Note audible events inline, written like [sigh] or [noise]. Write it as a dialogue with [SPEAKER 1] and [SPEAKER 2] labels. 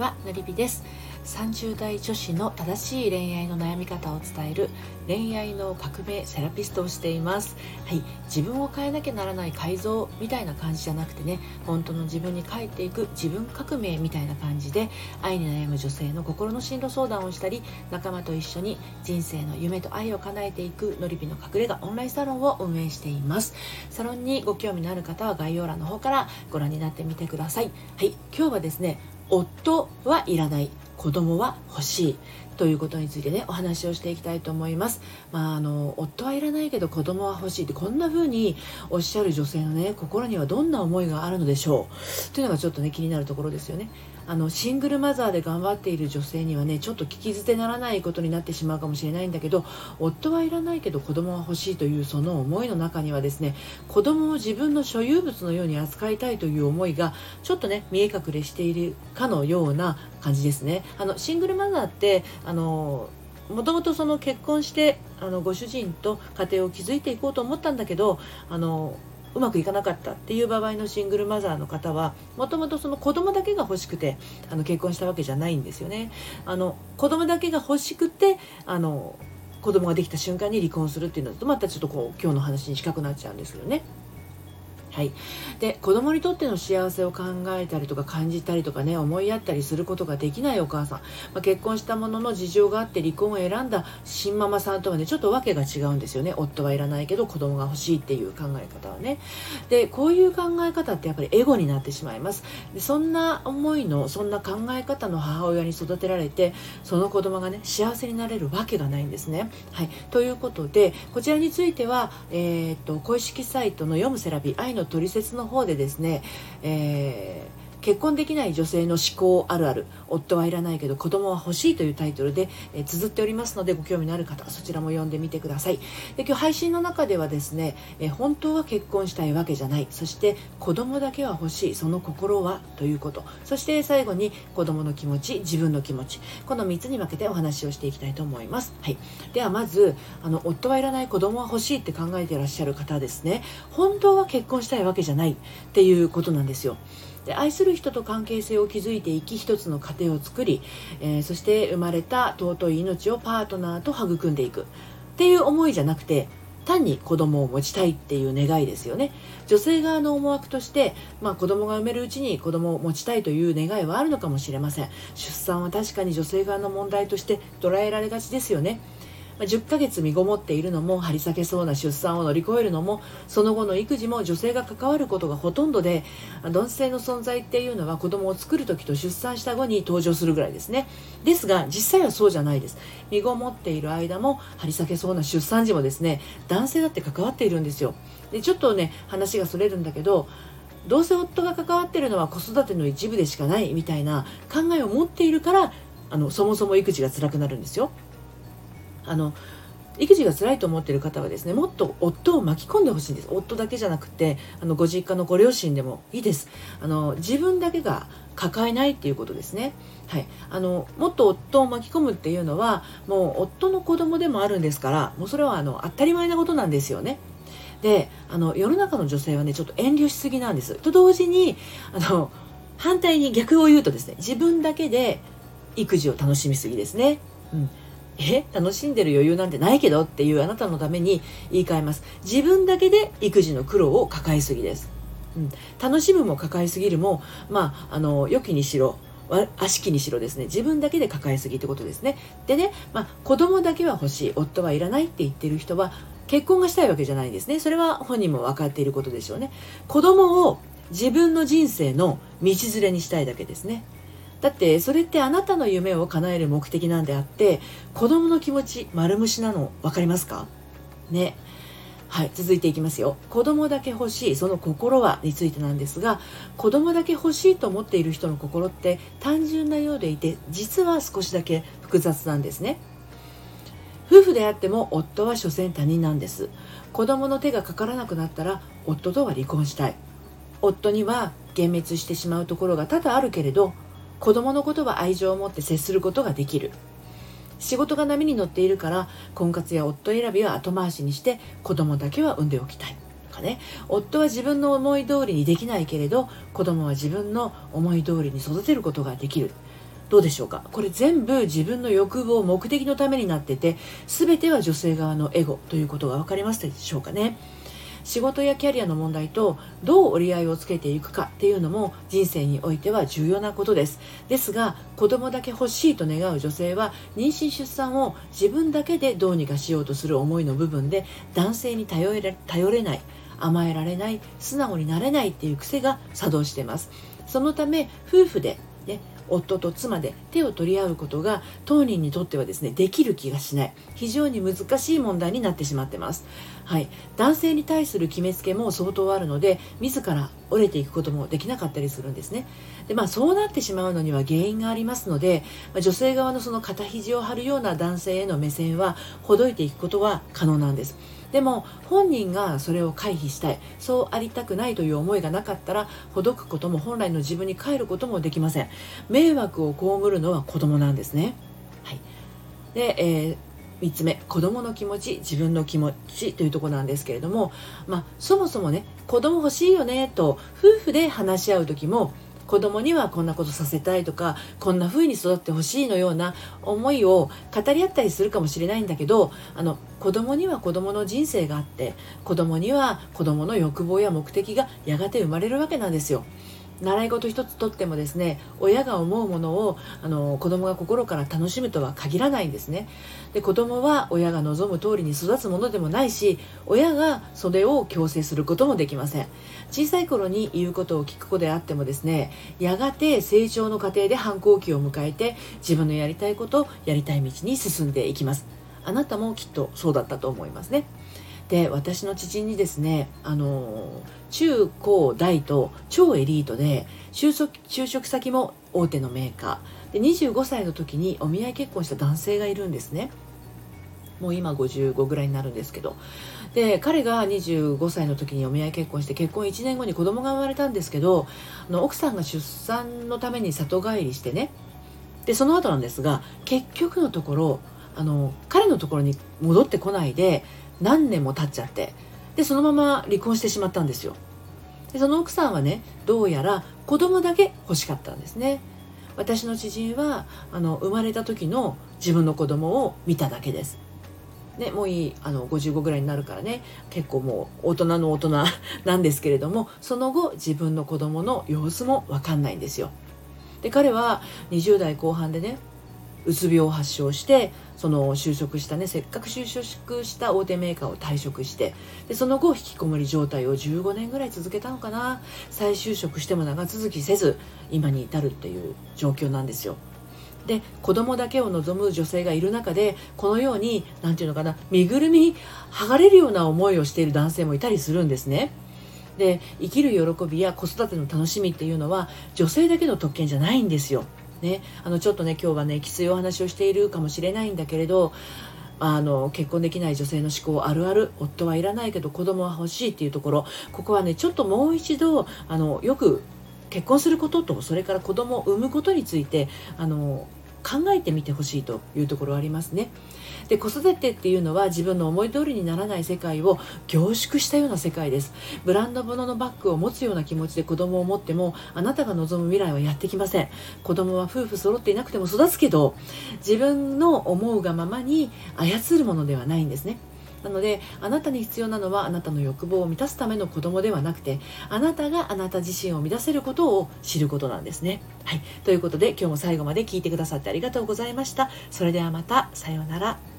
[SPEAKER 1] はのりびです。30代女子の正しい恋愛の悩み方を伝える恋愛の革命セラピストをしています。はい。自分を変えなきゃならない改造みたいな感じじゃなくてね本当の自分に帰っていく自分革命みたいな感じで愛に悩む女性の心の進路相談をしたり仲間と一緒に人生の夢と愛を叶えていくのりびの隠れ家オンラインサロンを運営しています。サロンにご興味のある方は概要欄の方からご覧になってみてください。はい。今日はですね夫はいらない子供は欲しいということについてねお話をしていきたいと思います。まあ、あの夫はいらないけど子供は欲しいってこんな風におっしゃる女性のね心にはどんな思いがあるのでしょうというのがちょっとね気になるところですよね。あのシングルマザーで頑張っている女性にはねちょっと聞き捨てならないことになってしまうかもしれないんだけど夫はいらないけど子供は欲しいというその思いの中にはですね子供を自分の所有物のように扱いたいという思いがちょっとね見え隠れしているかのような感じですね。あのシングルマザーってあのもともとその結婚してあのご主人と家庭を築いていこうと思ったんだけどあのうまくいかなかったっていう場合のシングルマザーの方はもともとその子供だけが欲しくてあの結婚したわけじゃないんですよね。あの子供だけが欲しくてあの子供ができた瞬間に離婚するっていうのとまたちょっとこう今日の話に近くなっちゃうんですけどね。はい、で子供にとっての幸せを考えたりとか感じたりとかね思いやったりすることができないお母さん、まあ、結婚したものの事情があって離婚を選んだ新ママさんとはねちょっと訳が違うんですよね。夫はいらないけど子供が欲しいっていう考え方はね。でこういう考え方ってやっぱりエゴになってしまいます。でそんな思いのそんな考え方の母親に育てられてその子供がね幸せになれるわけがないんですね、はい、ということでこちらについては、えー、っと公式サイトの読むセラピー愛のの取説の方でですね、えー結婚できない女性の思考あるある。夫はいらないけど子供は欲しいというタイトルで、えー、綴っておりますのでご興味のある方そちらも読んでみてください。で今日配信の中ではですね、えー、本当は結婚したいわけじゃない。そして子供だけは欲しい。その心は？ということ。そして最後に子供の気持ち自分の気持ち。この3つに分けてお話をしていきたいと思います、はい、ではまずあの夫はいらない子供は欲しいって考えていらっしゃる方ですね。本当は結婚したいわけじゃないっていうことなんですよ。で愛する人と関係性を築いていき一つの家庭を作り、えー、そして生まれた尊い命をパートナーと育んでいく。っていう思いじゃなくて単に子供を持ちたいっていう願いですよね。女性側の思惑として、まあ、子供が産めるうちに子供を持ちたいという願いはあるのかもしれません。出産は確かに女性側の問題として捉えられがちですよね。ま10ヶ月身ごもっているのも張り裂けそうな出産を乗り越えるのもその後の育児も女性が関わることがほとんどで男性の存在っていうのは子供を作る時と出産した後に登場するぐらいですね。ですが実際はそうじゃないです。身ごもっている間も張り裂けそうな出産時もですね男性だって関わっているんですよ。でちょっとね話がそれるんだけどどうせ夫が関わってるのは子育ての一部でしかないみたいな考えを持っているからあのそもそも育児が辛くなるんですよ。あの育児が辛いと思っている方はですねもっと夫を巻き込んでほしいんです。夫だけじゃなくてあのご実家のご両親でもいいです。あの自分だけが抱えないっていうことですね。はい。あのもっと夫を巻き込むっていうのはもう夫の子供でもあるんですからもうそれはあの当たり前なことなんですよね。であの世の中の女性はねちょっと遠慮しすぎなんです。と同時にあの反対に逆を言うとですね自分だけで育児を楽しみすぎですね、うん、え楽しんでる余裕なんてないけどっていうあなたのために言い換えます。自分だけで育児の苦労を抱えすぎです、うん、楽しむも抱えすぎるもまああの良きにしろ悪しきにしろですね。自分だけで抱えすぎってことですね。でね、まあ、子供だけは欲しい。夫はいらないって言ってる人は結婚がしたいわけじゃないんですね。それは本人も分かっていることでしょうね。子供を自分の人生の道連れにしたいだけですね。だってそれってあなたの夢を叶える目的なんであって子供の気持ち丸虫なの分かりますか？ね。はい続いていきますよ。子供だけ欲しいその心はについてなんですが子供だけ欲しいと思っている人の心って単純なようでいて実は少しだけ複雑なんですね。夫婦であっても夫は所詮他人なんです。子供の手がかからなくなったら夫とは離婚したい。夫には幻滅してしまうところが多々あるけれど子供のことは愛情を持って接することができる。仕事が波に乗っているから婚活や夫選びは後回しにして子供だけは産んでおきたい。とかね。夫は自分の思い通りにできないけれど子供は自分の思い通りに育てることができる。どうでしょうか？これ全部自分の欲望目的のためになってて全ては女性側のエゴということが分かりますでしょうかね。仕事やキャリアの問題とどう折り合いをつけていくかっていうのも人生においては重要なことです。ですが子供だけ欲しいと願う女性は妊娠出産を自分だけでどうにかしようとする思いの部分で男性に頼れ頼れない甘えられない素直になれないっていう癖が作動しています。そのため夫婦で、ね、夫と妻で手を取り合うことが当人にとってはですねできる気がしない。非常に難しい問題になってしまってます。はい。男性に対する決めつけも相当あるので自ら折れていくこともできなかったりするんですね。でまあそうなってしまうのには原因がありますので、まあ、女性側のその肩肘を張るような男性への目線はほどいていくことは可能なんです。でも本人がそれを回避したい。そうありたくないという思いがなかったらほどくことも本来の自分に帰ることもできません。迷惑を被るのは子供なんですね。はい。で、えー3つ目。子供の気持ち自分の気持ちというとこなんですけれども、まあ、そもそもね子供欲しいよねと夫婦で話し合う時も子供にはこんなことさせたいとかこんな風に育ってほしいのような思いを語り合ったりするかもしれないんだけどあの子供には子供の人生があって子供には子供の欲望や目的がやがて生まれるわけなんですよ。習い事一つとってもですね親が思うものをあの子供が心から楽しむとは限らないんですね。で子供は親が望む通りに育つものでもないし親がそれを強制することもできません。小さい頃に言うことを聞く子であってもですねやがて成長の過程で反抗期を迎えて自分のやりたいことやりたい道に進んでいきます。あなたもきっとそうだったと思いますね。で私の知人にですねあの中高大と超エリートで就職就職先も大手のメーカー。で25歳の時にお見合い結婚した男性がいるんですね。もう今55ぐらいになるんですけど。で彼が25歳の時にお見合い結婚して結婚1年後に子供が生まれたんですけどあの奥さんが出産のために里帰りしてね。でその後なんですが結局のところあの彼のところに戻ってこないで何年も経っちゃって。でそのまま離婚してしまったんですよ。でその奥さんはねどうやら子供だけ欲しかったんですね。私の知人はあの生まれた時の自分の子供を見ただけです。ね、もういいあの55ぐらいになるからね。結構もう大人の大人 [laughs] なんですけれどもその後自分の子供の様子も分かんないんですよ。で彼は20代後半でねうつ病を発症してその就職したねせっかく就職した大手メーカーを退職してでその後引きこもり状態を15年ぐらい続けたのかな。再就職しても長続きせず今に至るっていう状況なんですよ。で子供だけを望む女性がいる中でこのように何て言うのかな身ぐるみ剥がれるような思いをしている男性もいたりするんですね。で生きる喜びや子育ての楽しみっていうのは女性だけの特権じゃないんですよ。ね、あのちょっとね今日はねきついお話をしているかもしれないんだけれどあの結婚できない女性の思考あるある夫はいらないけど子供は欲しいっていうところ。ここはねちょっともう一度あのよく結婚することとそれから子供を産むことについてあの考えてみてほしいというところありますね。で子育てっていうのは自分の思い通りにならない世界を凝縮したような世界です。ブランド物のバッグを持つような気持ちで子供を持ってもあなたが望む未来はやってきません。子供は夫婦揃っていなくても育つけど自分の思うがままに操るものではないんですね。なのであなたに必要なのはあなたの欲望を満たすための子供ではなくてあなたがあなた自身を満たせることを知ることなんですね。はい、ということで今日も最後まで聞いてくださってありがとうございました。それではまたさようなら。